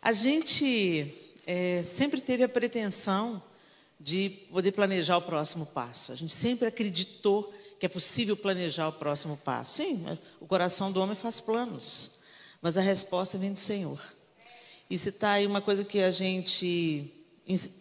A gente é, sempre teve a pretensão de poder planejar o próximo passo. A gente sempre acreditou que é possível planejar o próximo passo. Sim, o coração do homem faz planos, mas a resposta vem do Senhor. E se está aí uma coisa que a gente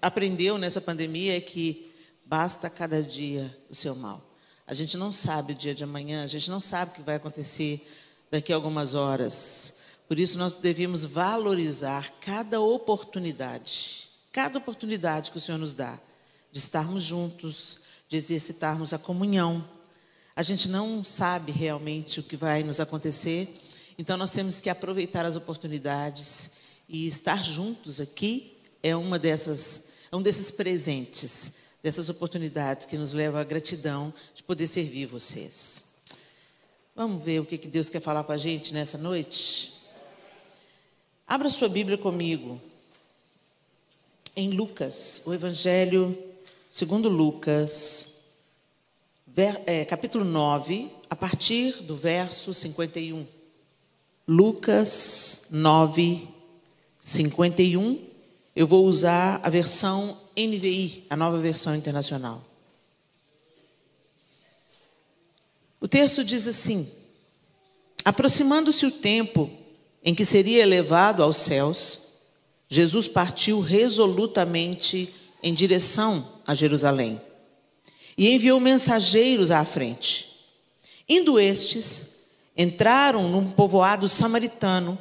aprendeu nessa pandemia é que basta cada dia o seu mal. A gente não sabe o dia de amanhã, a gente não sabe o que vai acontecer daqui a algumas horas. Por isso nós devemos valorizar cada oportunidade, cada oportunidade que o Senhor nos dá de estarmos juntos, de exercitarmos a comunhão. A gente não sabe realmente o que vai nos acontecer, então nós temos que aproveitar as oportunidades e estar juntos aqui é uma dessas, é um desses presentes, dessas oportunidades que nos levam à gratidão de poder servir vocês. Vamos ver o que Deus quer falar com a gente nessa noite? Abra sua Bíblia comigo. Em Lucas, o Evangelho segundo Lucas, ver, é, capítulo 9, a partir do verso 51. Lucas 9, 51. Eu vou usar a versão NVI, a nova versão internacional. O texto diz assim: Aproximando-se o tempo em que seria elevado aos céus, Jesus partiu resolutamente em direção a Jerusalém e enviou mensageiros à frente. Indo estes, entraram num povoado samaritano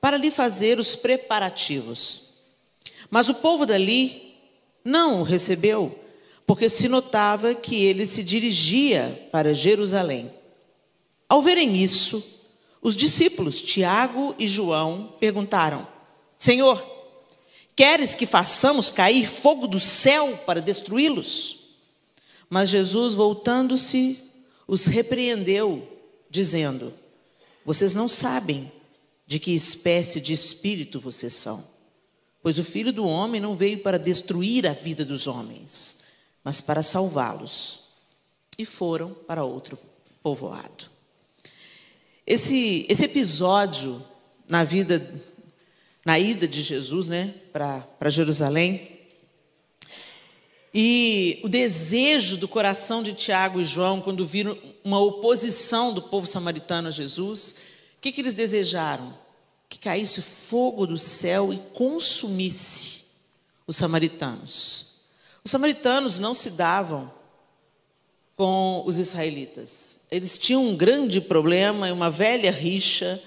para lhe fazer os preparativos. Mas o povo dali não o recebeu, porque se notava que ele se dirigia para Jerusalém. Ao verem isso, os discípulos Tiago e João perguntaram: Senhor, queres que façamos cair fogo do céu para destruí-los? Mas Jesus, voltando-se, os repreendeu, dizendo: Vocês não sabem de que espécie de espírito vocês são, pois o filho do homem não veio para destruir a vida dos homens, mas para salvá-los. E foram para outro povoado. Esse, esse episódio na vida, na ida de Jesus né, para Jerusalém, e o desejo do coração de Tiago e João, quando viram uma oposição do povo samaritano a Jesus, o que, que eles desejaram? Que caísse fogo do céu e consumisse os samaritanos. Os samaritanos não se davam com os israelitas. Eles tinham um grande problema, uma velha rixa,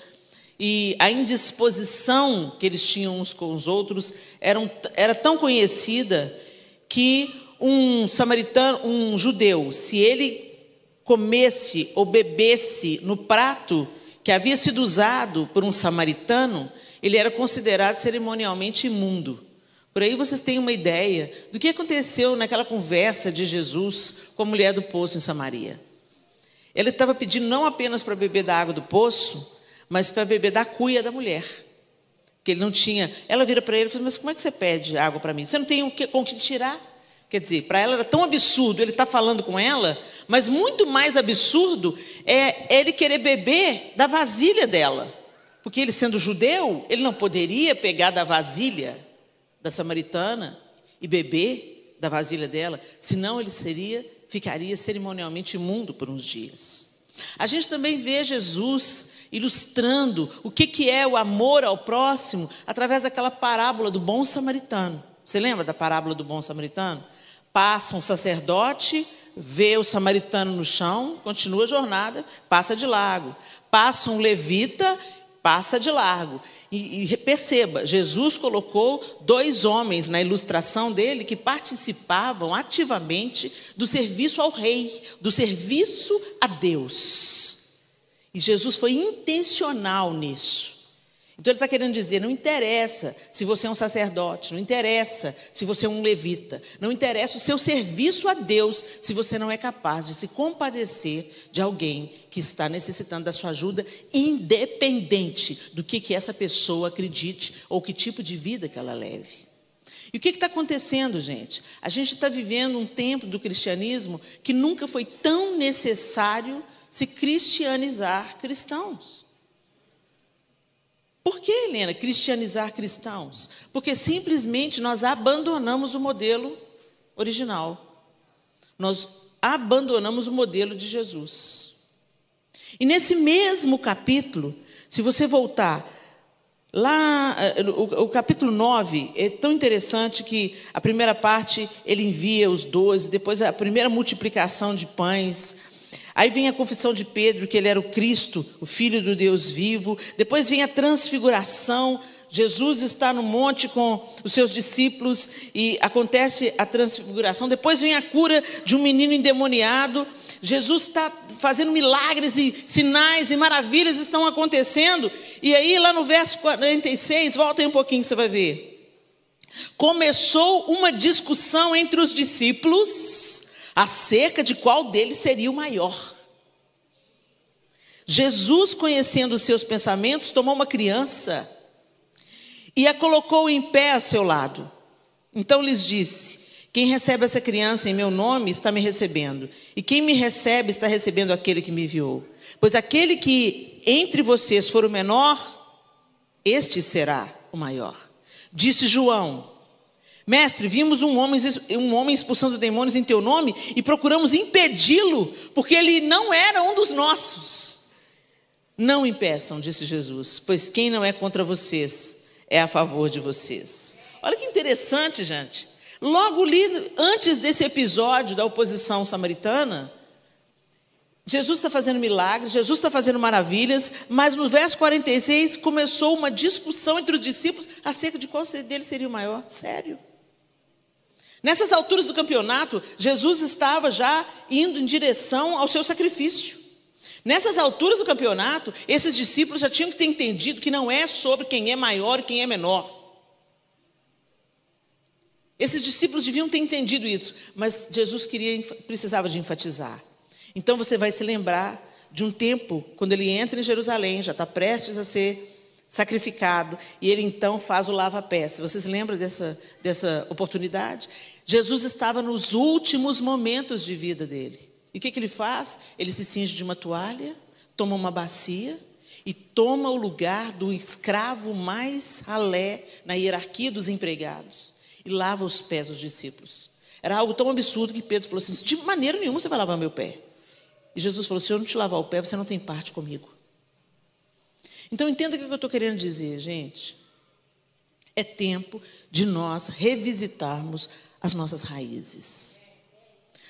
e a indisposição que eles tinham uns com os outros era, era tão conhecida que um samaritano, um judeu, se ele comesse ou bebesse no prato que havia sido usado por um samaritano, ele era considerado cerimonialmente imundo. Por aí vocês têm uma ideia do que aconteceu naquela conversa de Jesus com a mulher do poço em Samaria. Ele estava pedindo não apenas para beber da água do poço, mas para beber da cuia da mulher. Que ele não tinha. Ela vira para ele e fala: Mas como é que você pede água para mim? Você não tem o que, com que tirar? Quer dizer, para ela era tão absurdo ele estar tá falando com ela, mas muito mais absurdo é ele querer beber da vasilha dela. Porque ele, sendo judeu, ele não poderia pegar da vasilha da samaritana e beber da vasilha dela, senão ele seria, ficaria cerimonialmente imundo por uns dias. A gente também vê Jesus ilustrando o que, que é o amor ao próximo através daquela parábola do bom samaritano. Você lembra da parábola do bom samaritano? Passa um sacerdote, vê o samaritano no chão, continua a jornada, passa de largo. Passa um levita, passa de largo. E, e, perceba, Jesus colocou dois homens na ilustração dele que participavam ativamente do serviço ao rei, do serviço a Deus. E Jesus foi intencional nisso. Então ele está querendo dizer: não interessa se você é um sacerdote, não interessa se você é um levita, não interessa o seu serviço a Deus se você não é capaz de se compadecer de alguém que está necessitando da sua ajuda, independente do que, que essa pessoa acredite ou que tipo de vida que ela leve. E o que está acontecendo, gente? A gente está vivendo um tempo do cristianismo que nunca foi tão necessário se cristianizar cristãos. Por que, Helena, cristianizar cristãos? Porque simplesmente nós abandonamos o modelo original. Nós abandonamos o modelo de Jesus. E nesse mesmo capítulo, se você voltar lá, eh, o, o, capítulo 9 é tão interessante que a primeira parte ele envia os doze, depois a primeira multiplicação de pães, Aí vem a confissão de Pedro, que ele era o Cristo, o Filho do Deus vivo. Depois vem a transfiguração. Jesus está no monte com os seus discípulos e acontece a transfiguração. Depois vem a cura de um menino endemoniado. Jesus está fazendo milagres e sinais e maravilhas estão acontecendo. E aí, lá no verso 46, volta aí um pouquinho, você vai ver. Começou uma discussão entre os discípulos acerca de qual deles seria o maior. Jesus, conhecendo os seus pensamentos, tomou uma criança e a colocou em pé a seu lado. Então lhes disse: Quem recebe essa criança em meu nome está me recebendo, e quem me recebe está recebendo aquele que me enviou. Pois aquele que entre vocês for o menor, este será o maior. Disse João: Mestre, vimos um homem, um homem expulsando demônios em teu nome e procuramos impedi-lo, porque ele não era um dos nossos. Não impeçam, disse Jesus, pois quem não é contra vocês é a favor de vocês. Olha que interessante, gente. Logo antes desse episódio da oposição samaritana, Jesus está fazendo milagres, Jesus está fazendo maravilhas, mas no verso 46 começou uma discussão entre os discípulos acerca de qual deles seria o maior. Sério. Nessas alturas do campeonato, Jesus estava já indo em direção ao seu sacrifício. Nessas alturas do campeonato, esses discípulos já tinham que ter entendido que não é sobre quem é maior e quem é menor. Esses discípulos deviam ter entendido isso, mas Jesus queria, precisava de enfatizar. Então você vai se lembrar de um tempo, quando ele entra em Jerusalém, já está prestes a ser sacrificado, e ele então faz o lava-pés. Vocês lembram dessa, dessa oportunidade? Jesus estava nos últimos momentos de vida dele. E o que, que ele faz? Ele se cinge de uma toalha, toma uma bacia e toma o lugar do escravo mais ralé na hierarquia dos empregados e lava os pés dos discípulos. Era algo tão absurdo que Pedro falou assim: de maneira nenhuma você vai lavar meu pé. E Jesus falou: se eu não te lavar o pé, você não tem parte comigo. Então entenda o que eu estou querendo dizer, gente. É tempo de nós revisitarmos as nossas raízes.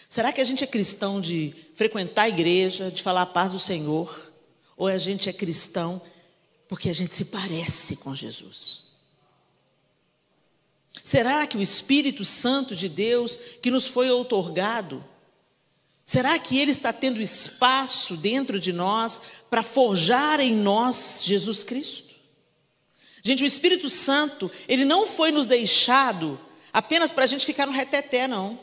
Será que a gente é cristão de frequentar a igreja, de falar a paz do Senhor? Ou a gente é cristão porque a gente se parece com Jesus? Será que o Espírito Santo de Deus que nos foi outorgado Será que Ele está tendo espaço dentro de nós para forjar em nós Jesus Cristo? Gente, o Espírito Santo, Ele não foi nos deixado apenas para a gente ficar no reteté, não.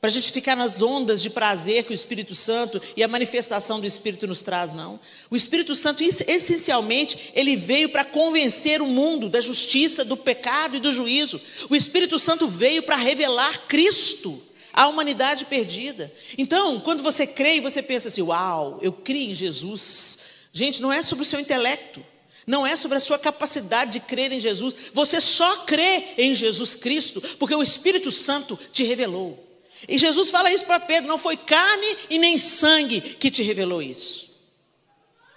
Para a gente ficar nas ondas de prazer que o Espírito Santo e a manifestação do Espírito nos traz, não. O Espírito Santo, essencialmente, ele veio para convencer o mundo da justiça, do pecado e do juízo. O Espírito Santo veio para revelar Cristo a humanidade perdida. Então, quando você crê e você pensa assim, uau, eu criei em Jesus. Gente, não é sobre o seu intelecto, não é sobre a sua capacidade de crer em Jesus. Você só crê em Jesus Cristo porque o Espírito Santo te revelou. E Jesus fala isso para Pedro: não foi carne e nem sangue que te revelou isso.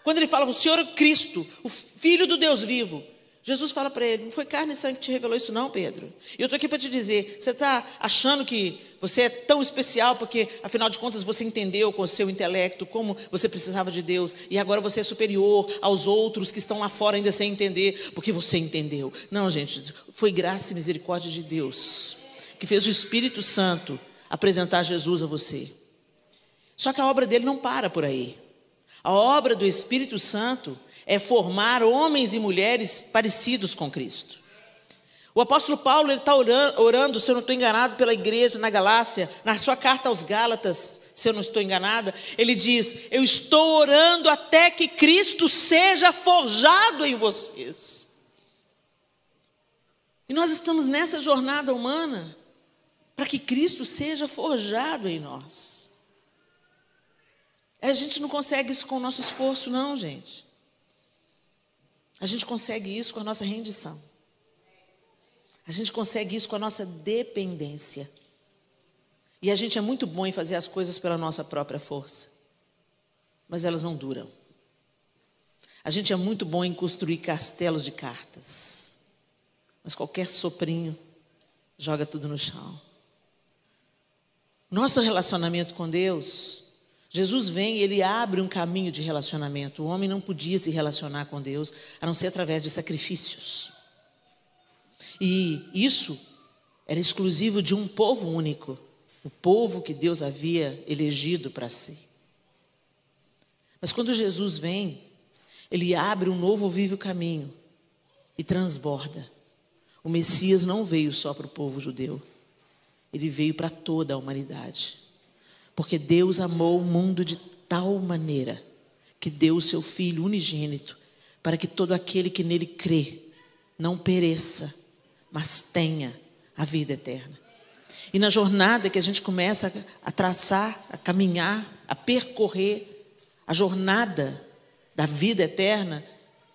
Quando ele fala, o Senhor é Cristo, o Filho do Deus vivo, Jesus fala para ele: não foi carne e sangue que te revelou isso, não, Pedro. E eu estou aqui para te dizer: você está achando que você é tão especial porque, afinal de contas, você entendeu com o seu intelecto como você precisava de Deus e agora você é superior aos outros que estão lá fora ainda sem entender, porque você entendeu. Não, gente, foi graça e misericórdia de Deus que fez o Espírito Santo apresentar Jesus a você. Só que a obra dele não para por aí. A obra do Espírito Santo é formar homens e mulheres parecidos com Cristo. O apóstolo Paulo está orando, orando, se eu não estou enganado, pela igreja na Galácia, na sua carta aos Gálatas, se eu não estou enganada, ele diz: Eu estou orando até que Cristo seja forjado em vocês. E nós estamos nessa jornada humana para que Cristo seja forjado em nós. A gente não consegue isso com o nosso esforço, não, gente. A gente consegue isso com a nossa rendição. A gente consegue isso com a nossa dependência. E a gente é muito bom em fazer as coisas pela nossa própria força. Mas elas não duram. A gente é muito bom em construir castelos de cartas. Mas qualquer soprinho joga tudo no chão. Nosso relacionamento com Deus Jesus vem e ele abre um caminho de relacionamento. O homem não podia se relacionar com Deus a não ser através de sacrifícios. E isso era exclusivo de um povo único, o povo que Deus havia elegido para si. Mas quando Jesus vem, ele abre um novo vivo caminho e transborda. O Messias não veio só para o povo judeu, ele veio para toda a humanidade. Porque Deus amou o mundo de tal maneira que deu o seu Filho unigênito para que todo aquele que nele crê não pereça, mas tenha a vida eterna. E na jornada que a gente começa a traçar, a caminhar, a percorrer, a jornada da vida eterna,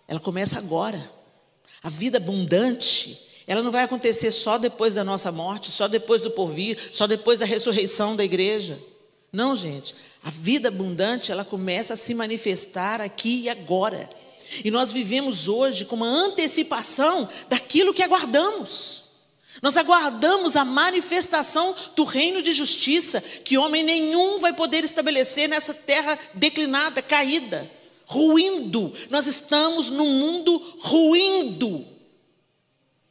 ela começa agora. A vida abundante, ela não vai acontecer só depois da nossa morte, só depois do porvir, só depois da ressurreição da igreja. Não, gente. A vida abundante, ela começa a se manifestar aqui e agora. E nós vivemos hoje com uma antecipação daquilo que aguardamos. Nós aguardamos a manifestação do reino de justiça que homem nenhum vai poder estabelecer nessa terra declinada, caída, ruindo. Nós estamos num mundo ruindo.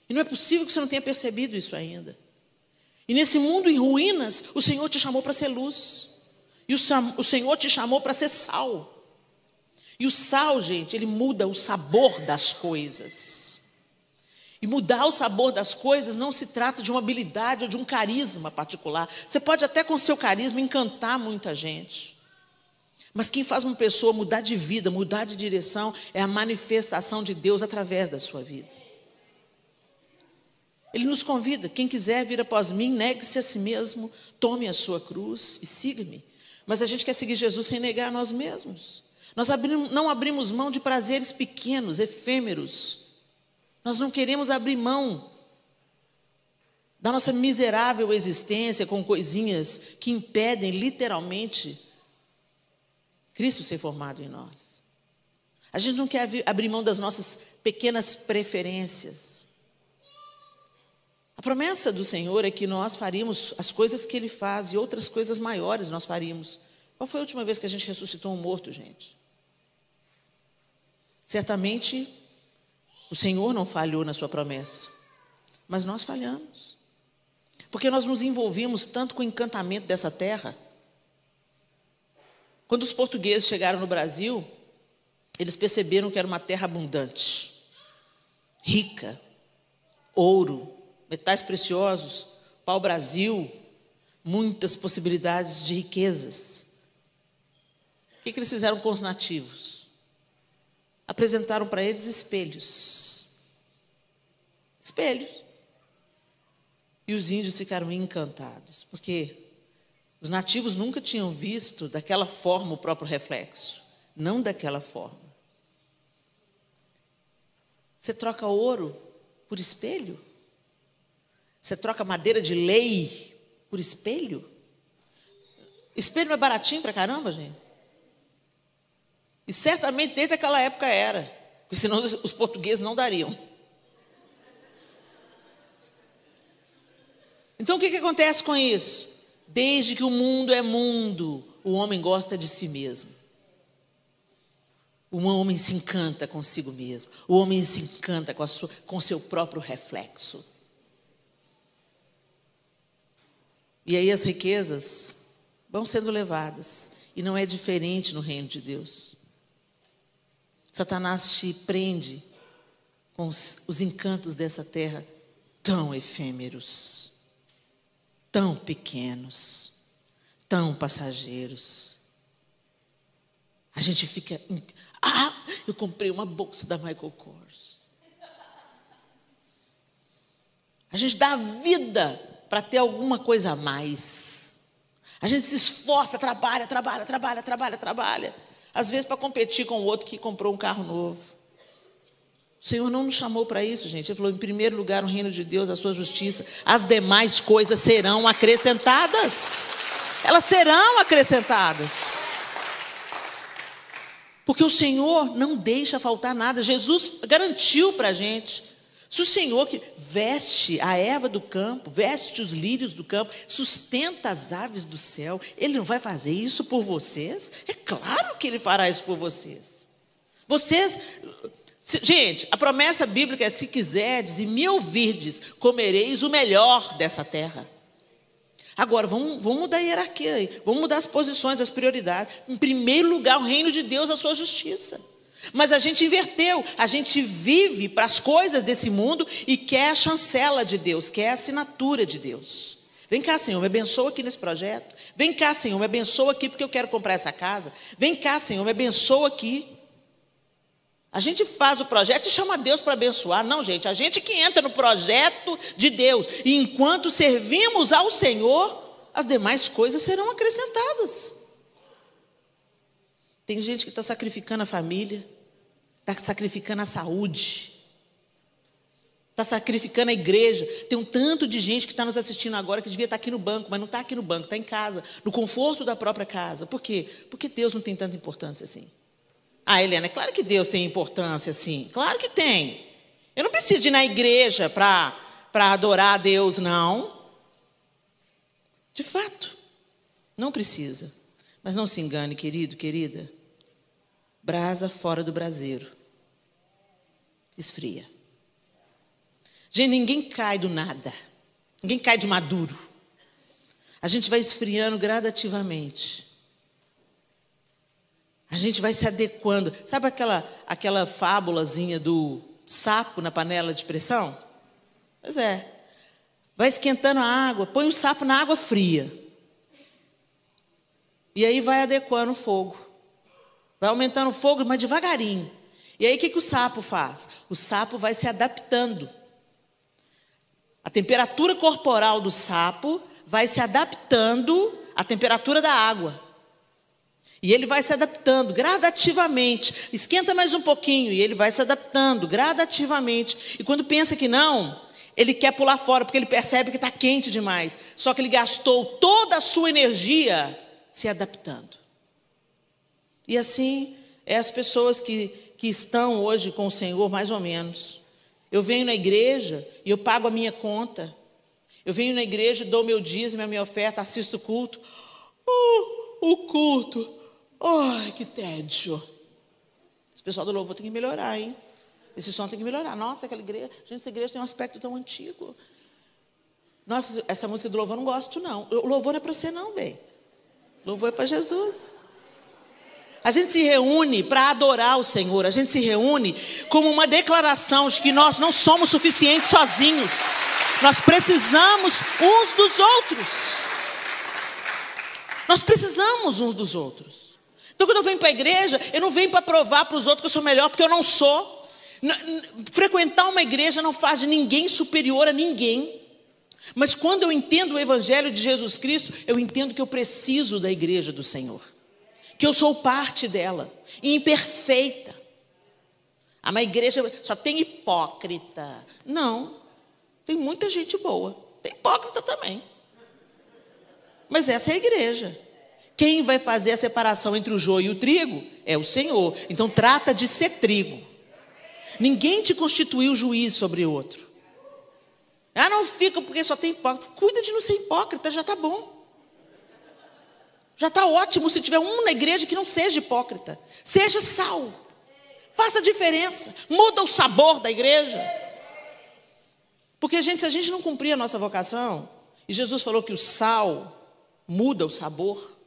E não é possível que você não tenha percebido isso ainda. E nesse mundo em ruínas, o Senhor te chamou para ser luz. E o Senhor te chamou para ser sal. E o sal, gente, ele muda o sabor das coisas. E mudar o sabor das coisas não se trata de uma habilidade ou de um carisma particular. Você pode até com seu carisma encantar muita gente. Mas quem faz uma pessoa mudar de vida, mudar de direção, é a manifestação de Deus através da sua vida. Ele nos convida: quem quiser vir após mim, negue-se a si mesmo, tome a sua cruz e siga-me. Mas a gente quer seguir Jesus sem negar a nós mesmos. Nós abrimos, não abrimos mão de prazeres pequenos, efêmeros. Nós não queremos abrir mão da nossa miserável existência com coisinhas que impedem literalmente Cristo ser formado em nós. A gente não quer abrir mão das nossas pequenas preferências. A promessa do Senhor é que nós faríamos as coisas que Ele faz e outras coisas maiores nós faríamos. Qual foi a última vez que a gente ressuscitou um morto, gente? Certamente o Senhor não falhou na sua promessa, mas nós falhamos. Porque nós nos envolvimos tanto com o encantamento dessa terra. Quando os portugueses chegaram no Brasil, eles perceberam que era uma terra abundante, rica, ouro, metais preciosos, pau-brasil, muitas possibilidades de riquezas. O que, que eles fizeram com os nativos? Apresentaram para eles espelhos. Espelhos. E os índios ficaram encantados, porque os nativos nunca tinham visto daquela forma o próprio reflexo, não daquela forma. Você troca ouro por espelho? Você troca madeira de lei por espelho? Espelho é baratinho pra caramba, gente. E certamente desde aquela época era, porque senão os portugueses não dariam. Então o que, que acontece com isso? Desde que o mundo é mundo, o homem gosta de si mesmo. O homem se encanta consigo mesmo. O homem se encanta com, com seu próprio reflexo. E aí as riquezas vão sendo levadas. E não é diferente no reino de Deus. Satanás te prende com os, os encantos dessa terra tão efêmeros, tão pequenos, tão passageiros. A gente fica. Ah, eu comprei uma bolsa da Michael Kors. A gente dá vida para ter alguma coisa a mais. A gente se esforça, trabalha, trabalha, trabalha, trabalha, trabalha. Às vezes para competir com o outro que comprou um carro novo. O Senhor não nos chamou para isso, gente. Ele falou: em primeiro lugar, o reino de Deus, a sua justiça. As demais coisas serão acrescentadas. Elas serão acrescentadas. Porque o Senhor não deixa faltar nada. Jesus garantiu para a gente. Se o Senhor que veste a erva do campo, veste os lírios do campo, sustenta as aves do céu, Ele não vai fazer isso por vocês? É claro que Ele fará isso por vocês. Vocês Gente, a promessa bíblica é: se quiserdes e me ouvirdes, comereis o melhor dessa terra. Agora, vamos, vamos mudar a hierarquia aí, vamos mudar as posições, as prioridades. Em primeiro lugar, o reino de Deus, a sua justiça. Mas a gente inverteu, a gente vive para as coisas desse mundo e quer a chancela de Deus, quer a assinatura de Deus. Vem cá, Senhor, me abençoa aqui nesse projeto. Vem cá, Senhor, me abençoa aqui porque eu quero comprar essa casa. Vem cá, Senhor, me abençoa aqui. A gente faz o projeto e chama Deus para abençoar. Não, gente, a gente que entra no projeto de Deus. E enquanto servimos ao Senhor, as demais coisas serão acrescentadas. Tem gente que está sacrificando a família, está sacrificando a saúde, está sacrificando a igreja. Tem um tanto de gente que está nos assistindo agora que devia estar tá aqui no banco, mas não está aqui no banco, está em casa, no conforto da própria casa. Por quê? Porque Deus não tem tanta importância assim. Ah, Helena, é claro que Deus tem importância, sim. Claro que tem. Eu não preciso ir na igreja para adorar a Deus, não. De fato, não precisa. Mas não se engane, querido, querida. Brasa fora do braseiro. Esfria. Gente, ninguém cai do nada. Ninguém cai de maduro. A gente vai esfriando gradativamente. A gente vai se adequando. Sabe aquela, aquela fábulazinha do sapo na panela de pressão? Pois é. Vai esquentando a água, põe o sapo na água fria. E aí vai adequando o fogo. Vai aumentando o fogo, mas devagarinho. E aí o que, que o sapo faz? O sapo vai se adaptando. A temperatura corporal do sapo vai se adaptando à temperatura da água. E ele vai se adaptando gradativamente. Esquenta mais um pouquinho e ele vai se adaptando gradativamente. E quando pensa que não, ele quer pular fora porque ele percebe que está quente demais. Só que ele gastou toda a sua energia se adaptando. E assim é as pessoas que, que estão hoje com o Senhor, mais ou menos. Eu venho na igreja e eu pago a minha conta. Eu venho na igreja, dou meu dízimo, a minha oferta, assisto o culto. Uh, o culto Ai, que tédio. Esse pessoal do louvor tem que melhorar, hein? Esse som tem que melhorar. Nossa, aquela igreja, gente, essa igreja tem um aspecto tão antigo. Nossa, essa música do louvor eu não gosto, não. O louvor não é para você, não, bem. Louvor é para Jesus. A gente se reúne para adorar o Senhor. A gente se reúne como uma declaração de que nós não somos suficientes sozinhos. Nós precisamos uns dos outros. Nós precisamos uns dos outros. Então, quando eu venho para a igreja, eu não venho para provar para os outros que eu sou melhor, porque eu não sou. Frequentar uma igreja não faz de ninguém superior a ninguém. Mas quando eu entendo o Evangelho de Jesus Cristo, eu entendo que eu preciso da igreja do Senhor, que eu sou parte dela, imperfeita. Ah, mas a igreja só tem hipócrita. Não, tem muita gente boa, tem hipócrita também. Mas essa é a igreja. Quem vai fazer a separação entre o joio e o trigo é o Senhor. Então trata de ser trigo. Ninguém te constituiu juiz sobre outro. Ah, não fica porque só tem hipócrita. Cuida de não ser hipócrita, já está bom. Já está ótimo se tiver um na igreja que não seja hipócrita. Seja sal. Faça diferença. Muda o sabor da igreja. Porque, gente, se a gente não cumprir a nossa vocação, e Jesus falou que o sal muda o sabor,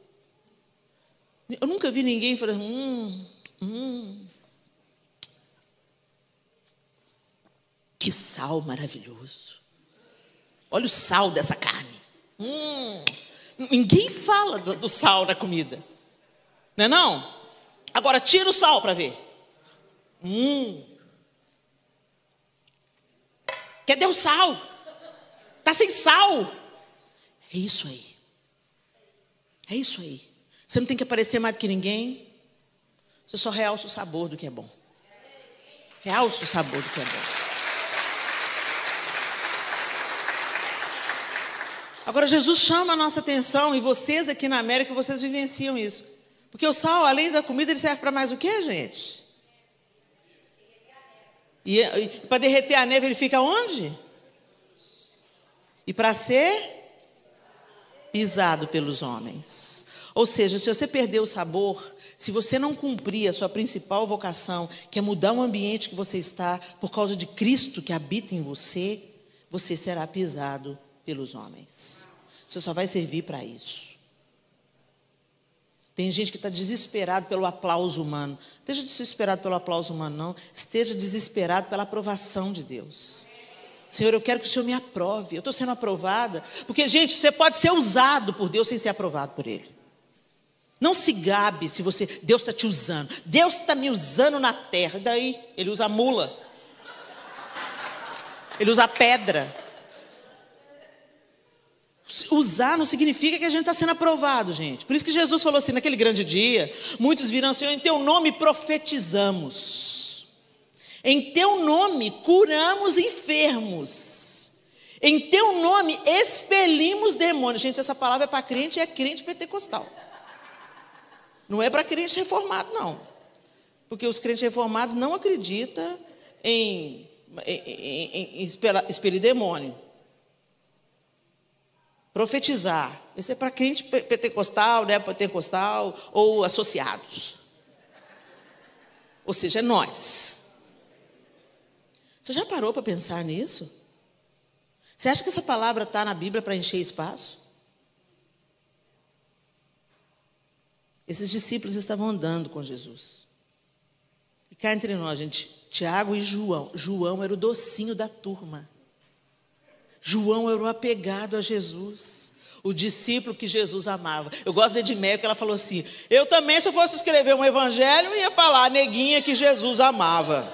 eu nunca vi ninguém falando, hum, hum. Que sal maravilhoso. Olha o sal dessa carne. Hum. Ninguém fala do, do sal na comida. Não é não? Agora tira o sal para ver. Hum. Cadê o sal? Tá sem sal. É isso aí. É isso aí. Você não tem que aparecer mais do que ninguém. Você só realça o sabor do que é bom. Realça o sabor do que é bom. Agora, Jesus chama a nossa atenção, e vocês aqui na América, vocês vivenciam isso. Porque o sal, além da comida, ele serve para mais o que, gente? E, e para derreter a neve, ele fica onde? E para ser pisado pelos homens. Ou seja, se você perder o sabor, se você não cumprir a sua principal vocação, que é mudar o ambiente que você está, por causa de Cristo que habita em você, você será pisado pelos homens. Você só vai servir para isso. Tem gente que está desesperado pelo aplauso humano. Esteja desesperado pelo aplauso humano, não. Esteja desesperado pela aprovação de Deus. Senhor, eu quero que o Senhor me aprove. Eu estou sendo aprovada. Porque, gente, você pode ser usado por Deus sem ser aprovado por Ele. Não se gabe se você, Deus está te usando. Deus está me usando na terra. Daí? Ele usa mula. Ele usa pedra. Usar não significa que a gente está sendo aprovado, gente. Por isso que Jesus falou assim: naquele grande dia, muitos virão, Senhor, em teu nome profetizamos. Em teu nome curamos enfermos. Em teu nome expelimos demônios. Gente, essa palavra é para crente é crente pentecostal. Não é para crente reformado, não. Porque os crentes reformados não acreditam em, em, em, em expelir demônio. Profetizar. Isso é para crente pentecostal, né, pentecostal ou associados. Ou seja, é nós. Você já parou para pensar nisso? Você acha que essa palavra está na Bíblia para encher espaço? Esses discípulos estavam andando com Jesus. E cá entre nós, gente, Tiago e João. João era o docinho da turma. João era o apegado a Jesus. O discípulo que Jesus amava. Eu gosto de Edmeia, que ela falou assim: Eu também, se eu fosse escrever um evangelho, ia falar a neguinha que Jesus amava.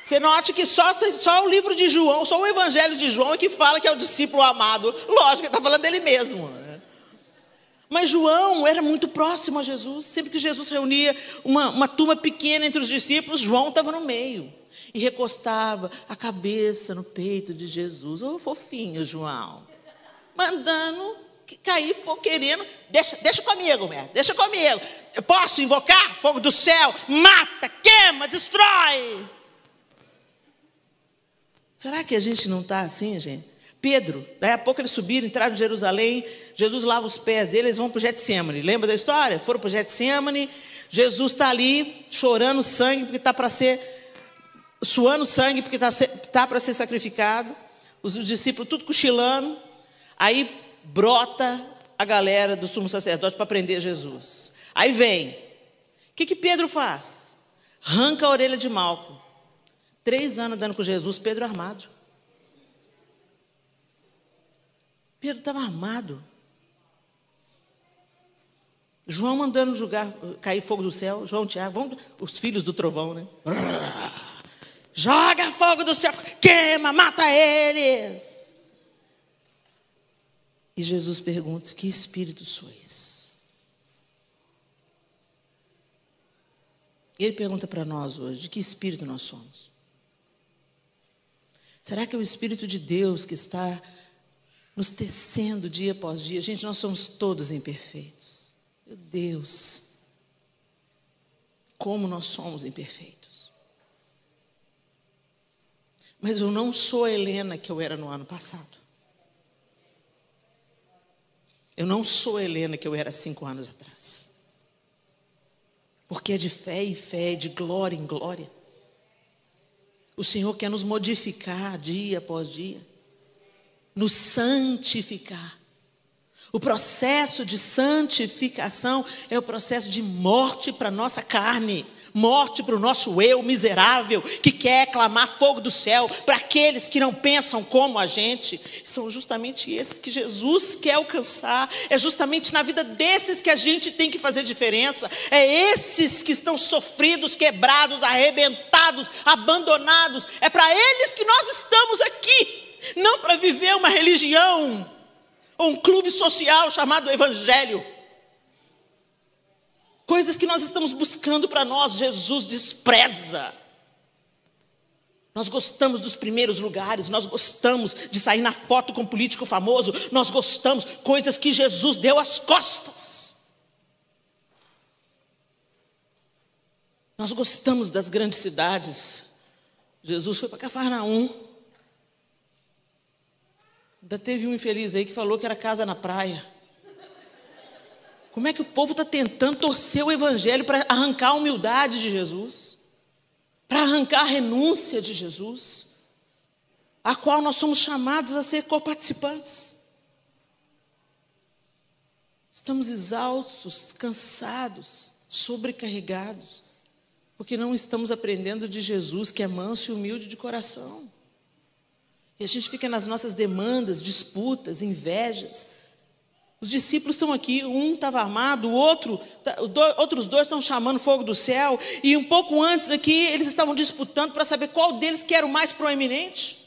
Você note que só, só o livro de João, só o evangelho de João é que fala que é o discípulo amado. Lógico, ele está falando dele mesmo. Mas João era muito próximo a Jesus. Sempre que Jesus reunia uma, uma turma pequena entre os discípulos, João estava no meio. E recostava a cabeça no peito de Jesus. Ô oh, fofinho, João. Mandando cair, for querendo. Deixa, deixa comigo, mestre, deixa comigo. Eu posso invocar fogo do céu? Mata, queima, destrói. Será que a gente não está assim, gente? Pedro, daí a pouco eles subiram, entraram em Jerusalém, Jesus lava os pés deles, eles vão para o Getsemane. Lembra da história? Foram para o Getsemane, Jesus está ali chorando sangue, porque está para ser, suando sangue, porque está tá para ser sacrificado. Os discípulos tudo cochilando. Aí brota a galera do sumo sacerdote para prender Jesus. Aí vem. O que, que Pedro faz? Arranca a orelha de Malco. Três anos dando com Jesus, Pedro armado. Pedro estava armado. João mandando julgar, cair fogo do céu. João, Tiago, vão, os filhos do trovão, né? Joga fogo do céu, queima, mata eles. E Jesus pergunta: Que espírito sois? E ele pergunta para nós hoje: De que espírito nós somos? Será que é o Espírito de Deus que está nos tecendo dia após dia. Gente, nós somos todos imperfeitos. Meu Deus, como nós somos imperfeitos. Mas eu não sou a Helena que eu era no ano passado. Eu não sou a Helena que eu era cinco anos atrás. Porque é de fé em fé, de glória em glória. O Senhor quer nos modificar dia após dia nos santificar. O processo de santificação é o processo de morte para a nossa carne, morte para o nosso eu miserável, que quer clamar fogo do céu para aqueles que não pensam como a gente. São justamente esses que Jesus quer alcançar, é justamente na vida desses que a gente tem que fazer diferença, é esses que estão sofridos, quebrados, arrebentados, abandonados, é para eles que nós estamos aqui não para viver uma religião ou um clube social chamado Evangelho. Coisas que nós estamos buscando para nós, Jesus despreza. Nós gostamos dos primeiros lugares, nós gostamos de sair na foto com um político famoso, nós gostamos coisas que Jesus deu às costas. Nós gostamos das grandes cidades. Jesus foi para Cafarnaum. Ainda teve um infeliz aí que falou que era casa na praia. Como é que o povo está tentando torcer o evangelho para arrancar a humildade de Jesus? para arrancar a renúncia de Jesus, a qual nós somos chamados a ser coparticipantes. Estamos exaustos, cansados, sobrecarregados, porque não estamos aprendendo de Jesus, que é manso e humilde de coração. E a gente fica nas nossas demandas, disputas, invejas, os discípulos estão aqui, um estava armado, o outro, tá, outros dois estão chamando fogo do céu, e um pouco antes aqui eles estavam disputando para saber qual deles que era o mais proeminente.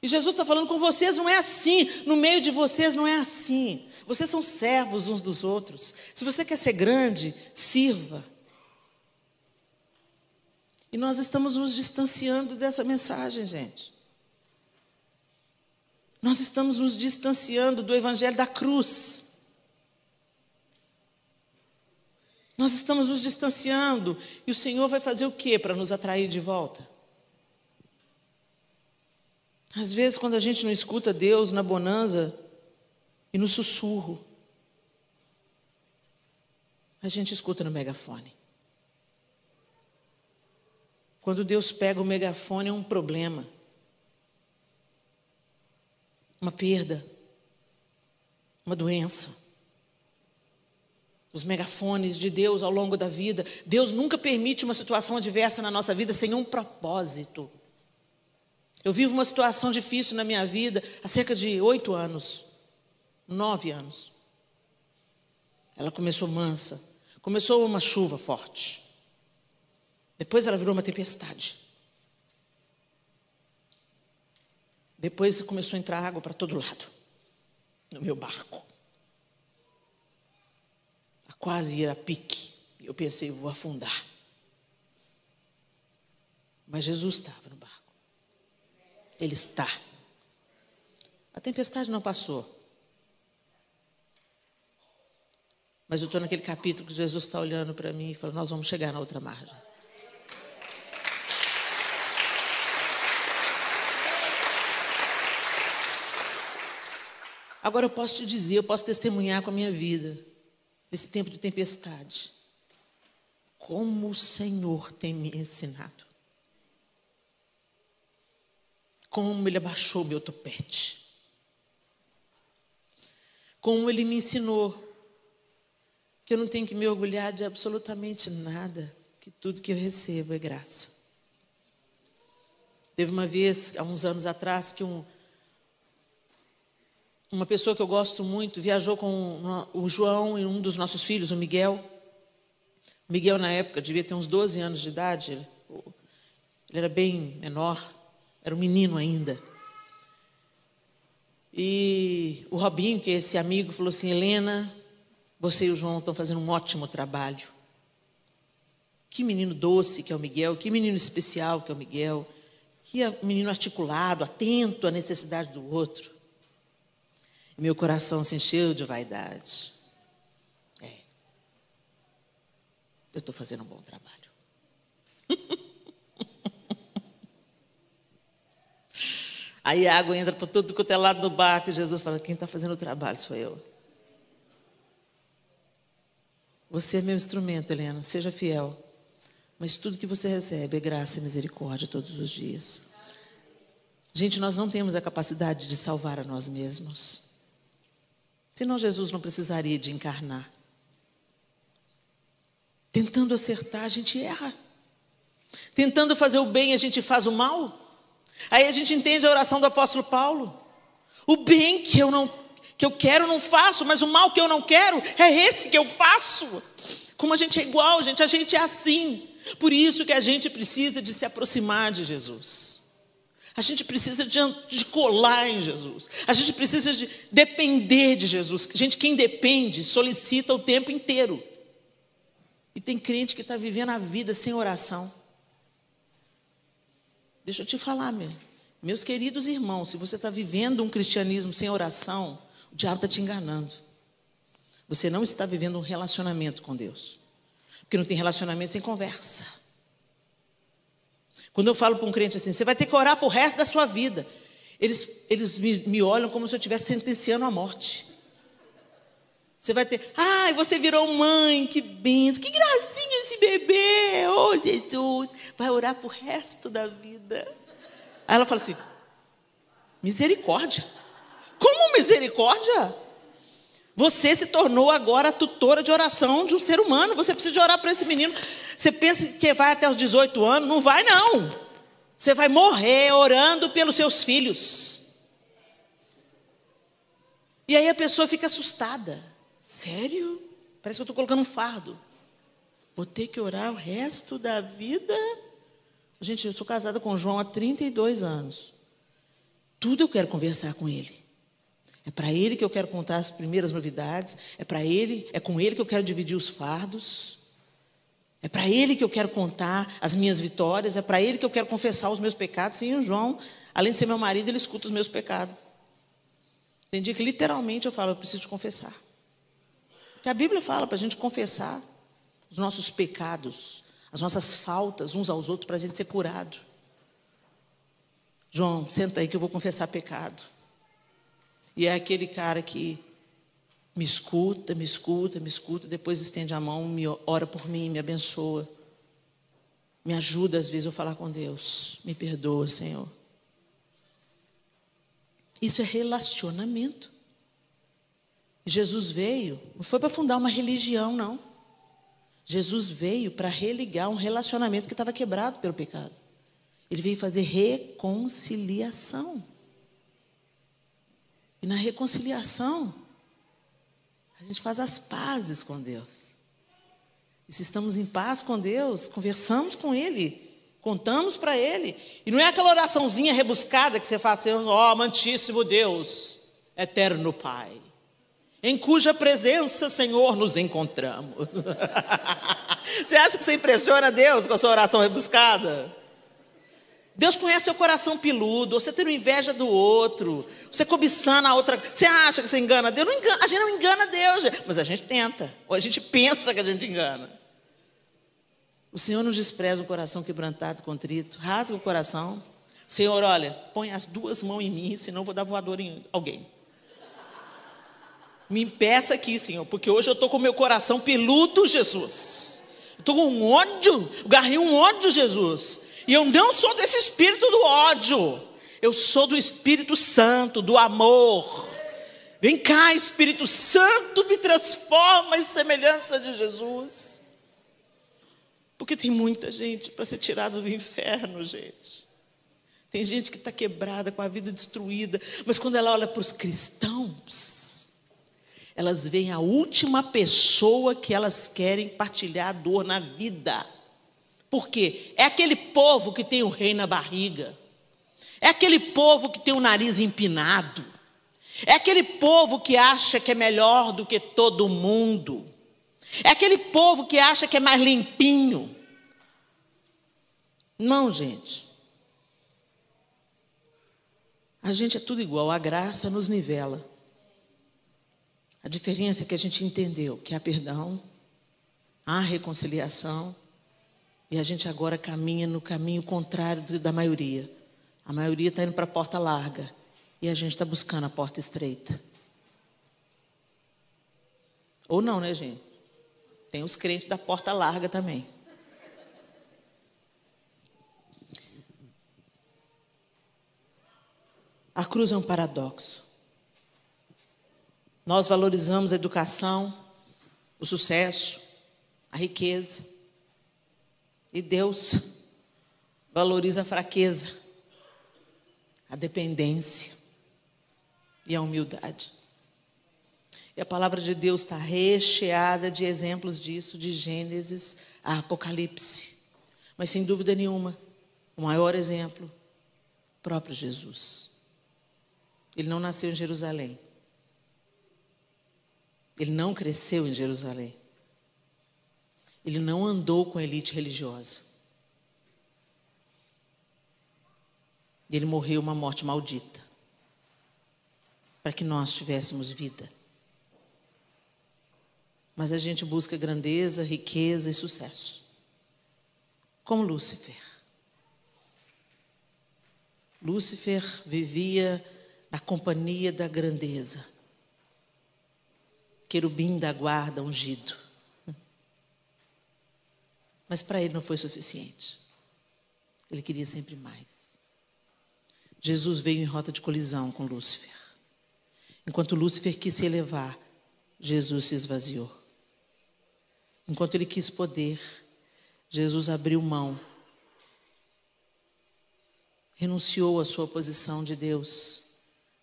E Jesus está falando com vocês, não é assim, no meio de vocês não é assim. Vocês são servos uns dos outros. Se você quer ser grande, sirva. E nós estamos nos distanciando dessa mensagem, gente. Nós estamos nos distanciando do Evangelho da cruz. Nós estamos nos distanciando. E o Senhor vai fazer o que para nos atrair de volta? Às vezes, quando a gente não escuta Deus na bonança e no sussurro, a gente escuta no megafone. Quando Deus pega o megafone, é um problema uma perda, uma doença. Os megafones de Deus ao longo da vida. Deus nunca permite uma situação adversa na nossa vida sem um propósito. Eu vivo uma situação difícil na minha vida há cerca de oito anos, nove anos. Ela começou mansa, começou uma chuva forte. Depois ela virou uma tempestade. Depois começou a entrar água para todo lado, no meu barco. A quase ir a pique. Eu pensei, vou afundar. Mas Jesus estava no barco. Ele está. A tempestade não passou. Mas eu estou naquele capítulo que Jesus está olhando para mim e falou: Nós vamos chegar na outra margem. Agora eu posso te dizer, eu posso testemunhar com a minha vida, nesse tempo de tempestade, como o Senhor tem me ensinado. Como Ele abaixou meu topete. Como Ele me ensinou que eu não tenho que me orgulhar de absolutamente nada, que tudo que eu recebo é graça. Teve uma vez, há uns anos atrás, que um, uma pessoa que eu gosto muito viajou com o João e um dos nossos filhos, o Miguel. O Miguel, na época, devia ter uns 12 anos de idade. Ele era bem menor, era um menino ainda. E o Robinho, que é esse amigo, falou assim: Helena, você e o João estão fazendo um ótimo trabalho. Que menino doce que é o Miguel, que menino especial que é o Miguel, que menino articulado, atento à necessidade do outro. Meu coração se encheu de vaidade. É. Eu estou fazendo um bom trabalho. Aí a água entra por todo quanto é lado do barco e Jesus fala: Quem está fazendo o trabalho sou eu. Você é meu instrumento, Helena, seja fiel. Mas tudo que você recebe é graça e misericórdia todos os dias. Gente, nós não temos a capacidade de salvar a nós mesmos. Senão Jesus não precisaria de encarnar. Tentando acertar, a gente erra. Tentando fazer o bem, a gente faz o mal. Aí a gente entende a oração do apóstolo Paulo. O bem que eu não que eu quero não faço, mas o mal que eu não quero é esse que eu faço. Como a gente é igual, gente, a gente é assim. Por isso que a gente precisa de se aproximar de Jesus. A gente precisa de, de, colar em Jesus. A gente precisa de depender de Jesus. Gente, quem depende solicita o tempo inteiro. tem crente que está vivendo a vida sem oração. Deixa eu te falar, meu. meus queridos irmãos, se você está vivendo um cristianismo sem oração, o diabo está te enganando. Você não está vivendo um relacionamento com Deus. Porque não tem relacionamento sem conversa. Quando eu falo para um crente assim, você vai ter que orar para o resto da sua vida. Eles, eles me, me olham como se eu estivesse sentenciando a morte. Você vai ter, ai, ah, você virou mãe, que benção, que gracinha esse bebê, oh Jesus, vai orar para o resto da vida. Aí ela fala assim: misericórdia. Como misericórdia? Você se tornou agora tutora de oração de um ser humano. Você precisa orar para esse menino. Você pensa que vai até os 18 anos? Não vai, não. Você vai morrer orando pelos seus filhos. E aí a pessoa fica assustada. Sério? Parece que eu estou colocando um fardo. Vou ter que orar o resto da vida? Gente, eu sou casada com o João há 32 anos. Tudo eu quero conversar com ele. É para ele que eu quero contar as primeiras novidades, é para ele, é com ele que eu quero dividir os fardos. É para ele que eu quero contar as minhas vitórias, é para ele que eu quero confessar os meus pecados. Sim, o João, além de ser meu marido, ele escuta os meus pecados. Tem dia que literalmente eu falo, eu preciso confessar. Porque a Bíblia fala para a gente confessar os nossos pecados, as nossas faltas uns aos outros para a gente ser curado. João, senta aí que eu vou confessar pecado. E é aquele cara que me escuta, me escuta, me escuta, depois estende a mão, me ora por mim, me abençoa. Me ajuda às vezes a falar com Deus. Me perdoa, Senhor. Isso é relacionamento. Jesus veio, não foi para fundar uma religião, não. Jesus veio para religar um relacionamento que estava quebrado pelo pecado. Ele veio fazer reconciliação. E na reconciliação, a gente faz as pazes com Deus. E se estamos em paz com Deus, conversamos com Ele, contamos para Ele. E não é aquela oraçãozinha rebuscada que você faz assim, ó, oh, amantíssimo Deus, eterno Pai, em cuja presença, Senhor, nos encontramos. você acha que você impressiona Deus com a sua oração rebuscada? Deus conhece seu coração peludo, você tendo inveja do outro, você cobiçando a outra. Você acha que você engana Deus? Engana, a gente não engana Deus, mas a gente tenta, ou a gente pensa que a gente engana. O Senhor nos despreza o coração quebrantado, contrito, rasga o coração. Senhor, olha, põe as duas mãos em mim, senão eu vou dar voador em alguém. Me impeça aqui, Senhor, porque hoje eu estou com meu coração peludo, Jesus. Estou com um ódio, garrei um ódio, Jesus. E eu não sou desse espírito do ódio. Eu sou do Espírito Santo, do amor. Vem cá, Espírito Santo, me transforma em semelhança de Jesus. Porque tem muita gente para ser tirada do inferno, gente. Tem gente que está quebrada, com a vida destruída, mas quando ela olha para os cristãos, elas veem a última pessoa que elas querem partilhar a dor na vida. Por quê? É aquele povo que tem o rei na barriga. É aquele povo que tem o nariz empinado. É aquele povo que acha que é melhor do que todo mundo. É aquele povo que acha que é mais limpinho. Não, gente. A gente é tudo igual, a graça nos nivela. A diferença é que a gente entendeu que há perdão, há reconciliação e a gente agora caminha no caminho contrário da maioria. A maioria está indo para a porta larga e a gente está buscando a porta estreita. Ou não, né, gente? Tem os crentes da porta larga também. A cruz é um paradoxo. Nós valorizamos a educação, o sucesso, a riqueza. E Deus valoriza a fraqueza, a dependência e a humildade. E a palavra de Deus está recheada de exemplos disso, de Gênesis a Apocalipse. Mas sem dúvida nenhuma, o maior exemplo, próprio Jesus. Ele não nasceu em Jerusalém. Ele não cresceu em Jerusalém. Ele não andou com a elite religiosa. Ele morreu uma morte maldita para que nós tivéssemos vida. Mas a gente busca grandeza, riqueza e sucesso. Como Lúcifer. Lúcifer vivia na companhia da grandeza. Querubim da guarda ungido. Mas para ele não foi suficiente. Ele queria sempre mais. Jesus veio em rota de colisão com Lúcifer. Enquanto Lúcifer quis se elevar, Jesus se esvaziou. Enquanto ele quis poder, Jesus abriu mão, renunciou à sua posição de Deus,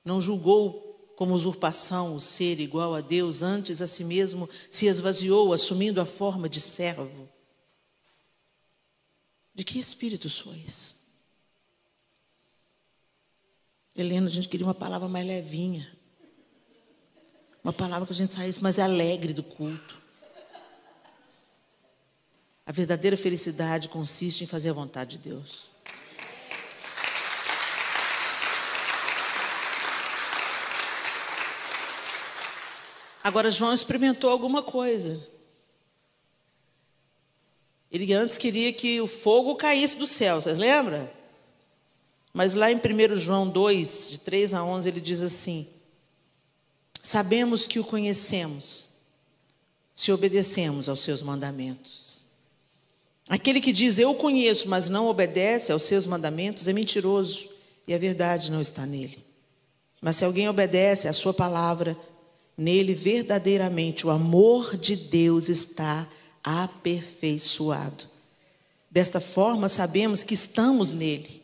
não julgou como usurpação o ser igual a Deus, antes a si mesmo se esvaziou, assumindo a forma de servo. De que espírito sois? Helena, a gente queria uma palavra mais levinha. Uma palavra que a gente saísse mais alegre do culto. A verdadeira felicidade consiste em fazer a vontade de Deus. Agora, João experimentou alguma coisa. Ele antes queria que o fogo caísse do céu, vocês lembram? Mas lá em 1 João 2, de 3 a 11, ele diz assim: Sabemos que o conhecemos, se obedecemos aos seus mandamentos. Aquele que diz eu conheço, mas não obedece aos seus mandamentos, é mentiroso e a verdade não está nele. Mas se alguém obedece à sua palavra, nele verdadeiramente o amor de Deus está aperfeiçoado. Desta forma, sabemos que estamos nele.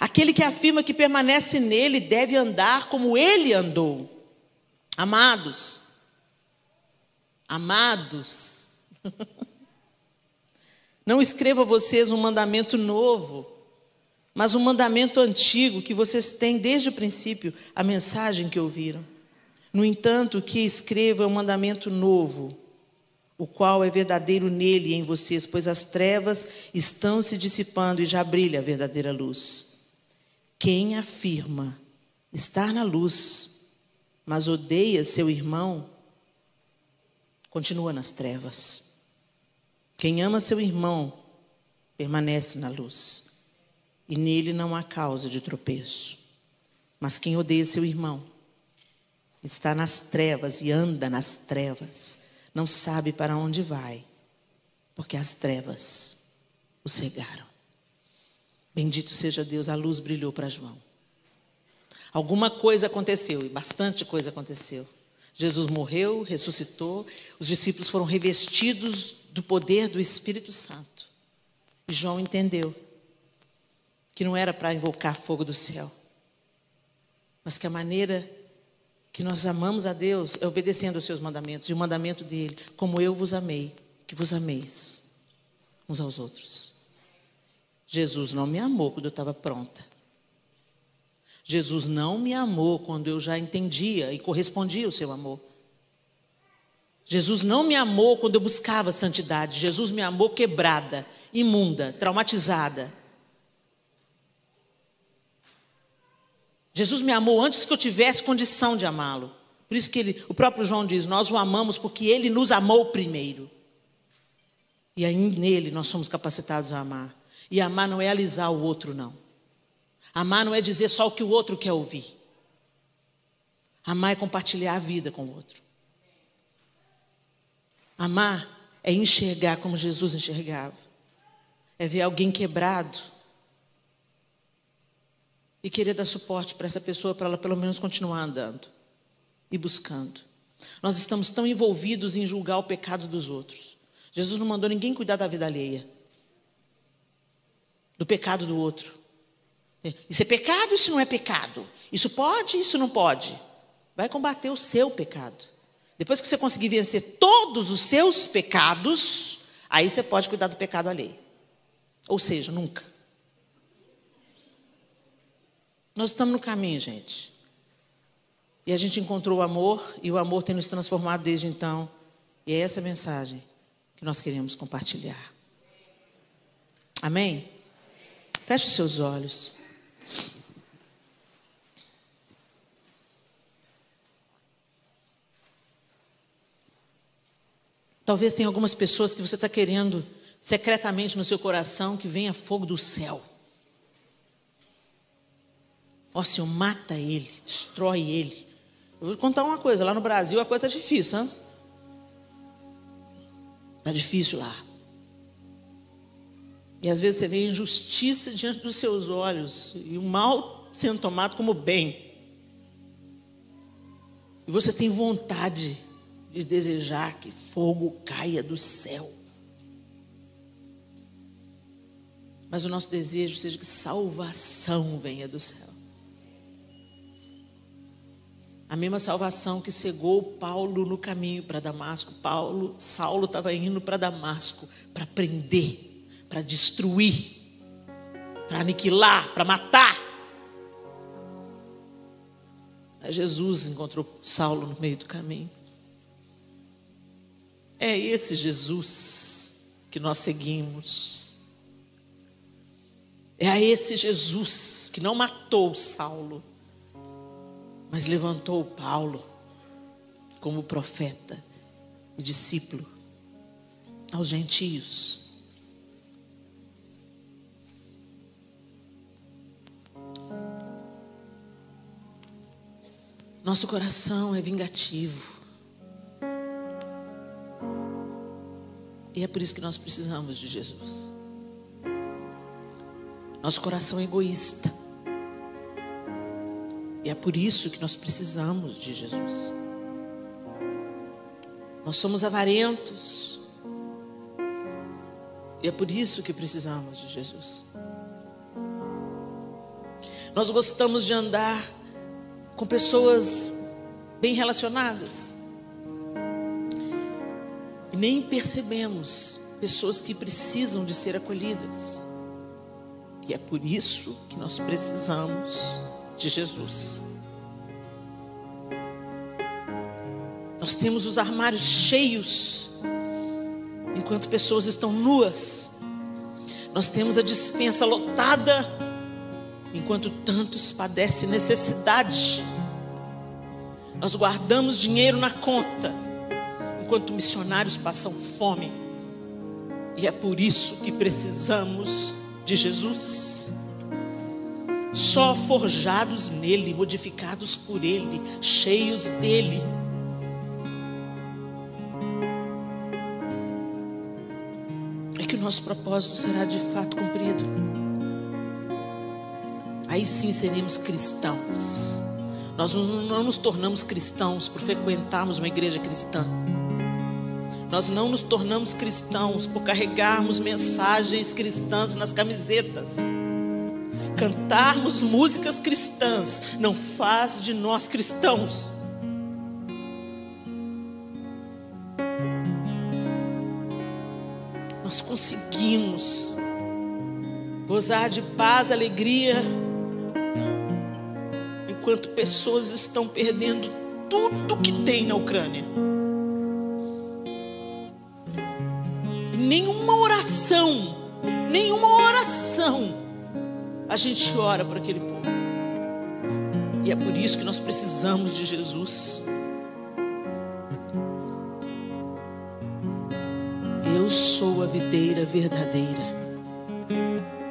Aquele que afirma que permanece nele deve andar como ele andou. Amados, amados, não escrevo a vocês um mandamento novo, mas um mandamento antigo que vocês têm desde o princípio, a mensagem que ouviram. No entanto, o que escrevo é um mandamento novo, o qual é verdadeiro nele e em vocês, pois as trevas estão se dissipando e já brilha a verdadeira luz. Quem afirma estar na luz, mas odeia seu irmão, continua nas trevas. Quem ama seu irmão permanece na luz, e nele não há causa de tropeço. Mas quem odeia seu irmão, está nas trevas e anda nas trevas, não sabe para onde vai, porque as trevas o cegaram. Bendito seja Deus, a luz brilhou para João. Alguma coisa aconteceu, e bastante coisa aconteceu. Jesus morreu, ressuscitou, os discípulos foram revestidos do poder do Espírito Santo. E João entendeu que não era para invocar fogo do céu, mas que a maneira que nós amamos a Deus é obedecendo aos seus mandamentos e o mandamento dele, como eu vos amei, que vos ameis uns aos outros. Jesus não me amou quando eu estava pronta. Jesus não me amou quando eu já entendia e correspondia ao seu amor. Jesus não me amou quando eu buscava santidade. Jesus me amou quebrada, imunda, traumatizada. Jesus me amou antes que eu tivesse condição de amá-lo. Por isso que ele, o próprio João diz: Nós o amamos porque ele nos amou primeiro. E aí nele nós somos capacitados a amar. E amar não é alisar o outro, não. Amar não é dizer só o que o outro quer ouvir. Amar é compartilhar a vida com o outro. Amar é enxergar como Jesus enxergava. É ver alguém quebrado e querer dar suporte para essa pessoa, para ela pelo menos continuar andando e buscando. Nós estamos tão envolvidos em julgar o pecado dos outros. Jesus não mandou ninguém cuidar da vida alheia, do pecado do outro. Isso é pecado, isso não é pecado. Isso pode, isso não pode. Vai combater o seu pecado. Depois que você conseguir vencer todos os seus pecados, aí você pode cuidar do pecado alheio. Ou seja, nunca. Nós estamos no caminho, gente. E a gente encontrou o amor, e o amor tem nos transformado desde então. E é essa mensagem que nós queremos compartilhar. Amém? Feche os seus olhos. Talvez tenha algumas pessoas que você está querendo secretamente no seu coração que venha fogo do céu. Ó Senhor, mata ele, destrói ele. Eu vou contar uma coisa: lá no Brasil a coisa está difícil, hein? Está difícil lá. E às vezes você vê injustiça diante dos seus olhos e o mal sendo tomado como bem. E você tem vontade de desejar que fogo caia do céu. Mas o nosso desejo seja que salvação venha do céu. A mesma salvação que cegou Paulo no caminho para Damasco. Paulo, Saulo estava indo para Damasco para prender, para destruir, para aniquilar, para matar. Mas Jesus encontrou Saulo no meio do caminho. É esse Jesus que nós seguimos. É a esse Jesus que não matou Saulo, mas levantou Paulo como profeta e discípulo aos gentios. Nosso coração é vingativo. E é por isso que nós precisamos de Jesus. Nosso coração é egoísta. E é por isso que nós precisamos de Jesus. Nós somos avarentos. E é por isso que precisamos de Jesus. Nós gostamos de andar com pessoas bem relacionadas nem percebemos pessoas que precisam de ser acolhidas. E é por isso que nós precisamos de Jesus. Nós temos os armários cheios, enquanto pessoas estão nuas. Nós temos a dispensa lotada, enquanto tantos padecem necessidade. Nós guardamos dinheiro na conta enquanto missionários passam fome. E é por isso que precisamos de Jesus. Só forjados nele, modificados por ele, cheios dele. É que o nosso propósito será de fato cumprido. Aí sim seremos cristãos. Nós não nos tornamos cristãos por frequentarmos uma igreja cristã. Nós não nos tornamos cristãos por carregarmos mensagens cristãs nas camisetas. Cantarmos músicas cristãs não faz de nós cristãos. Nós conseguimos gozar de paz, alegria, enquanto pessoas estão perdendo tudo que tem na Ucrânia. nenhuma oração, nenhuma oração, a gente ora por aquele povo. E é por isso que nós precisamos de Jesus. Eu sou a videira verdadeira.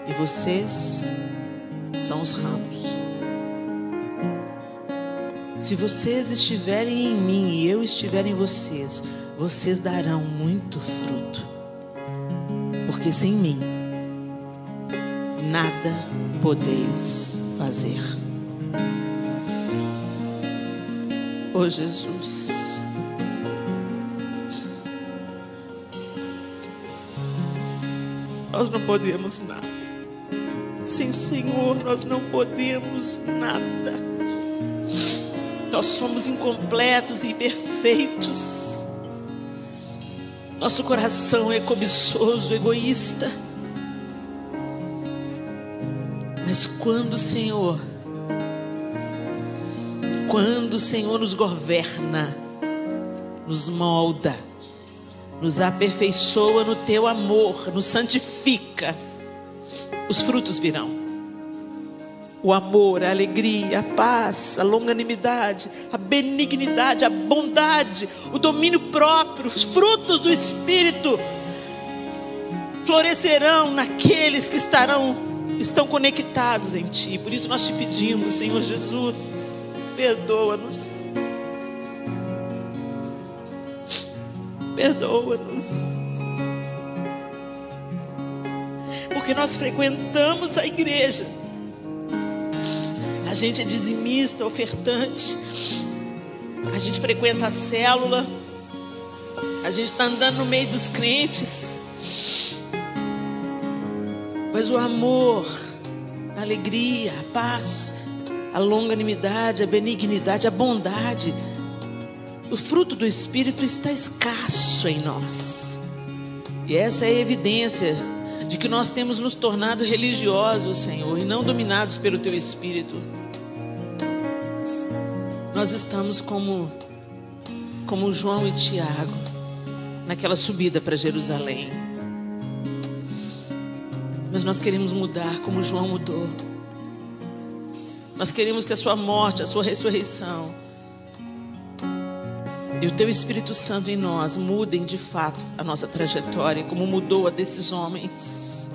E vocês são os ramos. Se vocês estiverem em mim e eu estiver em vocês, vocês darão muito fruto porque sem mim nada podeis fazer. Oh Jesus. Nós não podemos nada. Sem o Senhor, nós não podemos nada. Nós somos incompletos e imperfeitos. Nosso coração é cobiçoso, egoísta. Mas quando o Senhor, quando o Senhor nos governa, nos molda, nos aperfeiçoa no teu amor, nos santifica, os frutos virão. O amor, a alegria, a paz, a longanimidade, a benignidade, a bondade, o domínio próprio, os frutos do Espírito florescerão naqueles que estarão estão conectados em Ti. Por isso nós te pedimos, Senhor Jesus, perdoa-nos. Perdoa-nos. Porque nós frequentamos a igreja. A gente é dizimista, ofertante. A gente frequenta a célula. A gente está andando no meio dos crentes. Mas o amor, a alegria, a paz, a longanimidade, a benignidade, a bondade, o fruto do Espírito está escasso em nós. E essa é a evidência de que nós temos nos tornado religiosos, Senhor, e não dominados pelo Teu Espírito. Nós estamos como, como João e Tiago, naquela subida para Jerusalém. Mas nós queremos mudar como João mudou. Nós queremos que a sua morte, a sua ressurreição e o teu Espírito Santo em nós mudem de fato a nossa trajetória, como mudou a desses homens.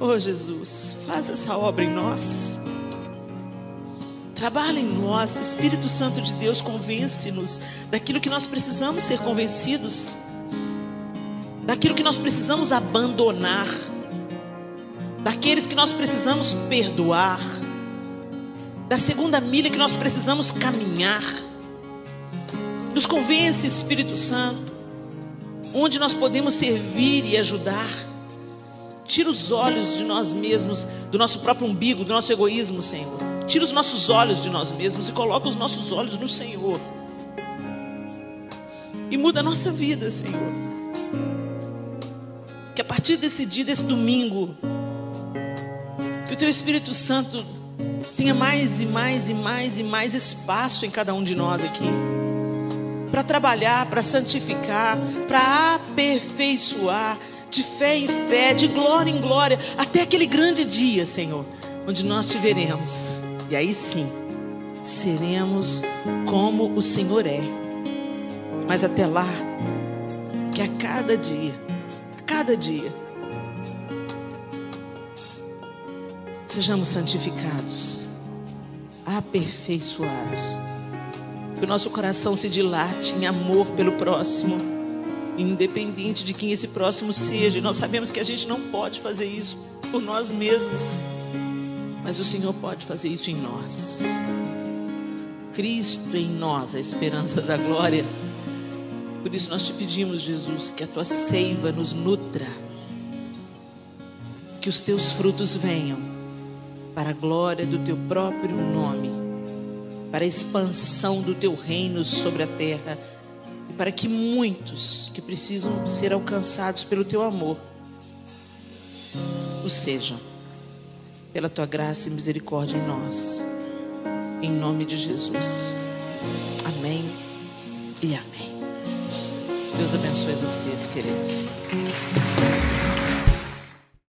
Oh Jesus, faz essa obra em nós. Trabalha em nós, Espírito Santo de Deus, convence-nos daquilo que nós precisamos ser convencidos daquilo que nós precisamos abandonar, daqueles que nós precisamos perdoar, da segunda milha que nós precisamos caminhar. Nos convence, Espírito Santo, onde nós podemos servir e ajudar. Tira os olhos de nós mesmos, do nosso próprio umbigo, do nosso egoísmo, Senhor. Tira os nossos olhos de nós mesmos e coloca os nossos olhos no Senhor. E muda a nossa vida, Senhor. Que a partir desse dia, desse domingo, que o Teu Espírito Santo tenha mais e mais e mais e mais espaço em cada um de nós aqui. Para trabalhar, para santificar, para aperfeiçoar, de fé em fé, de glória em glória, até aquele grande dia, Senhor, onde nós te veremos. E aí sim, seremos como o Senhor é. Mas até lá, que a cada dia cada dia. Sejamos santificados, aperfeiçoados. Que o nosso coração se dilate em amor pelo próximo, independente de quem esse próximo seja. E nós sabemos que a gente não pode fazer isso por nós mesmos, mas o Senhor pode fazer isso em nós. Cristo em nós, a esperança da glória. Por isso nós te pedimos, Jesus, que a tua seiva nos nutra, que os teus frutos venham para a glória do teu próprio nome, para a expansão do teu reino sobre a terra e para que muitos que precisam ser alcançados pelo teu amor o sejam, pela tua graça e misericórdia em nós. Em nome de Jesus. Amém e amém. Deus abençoe vocês, queridos.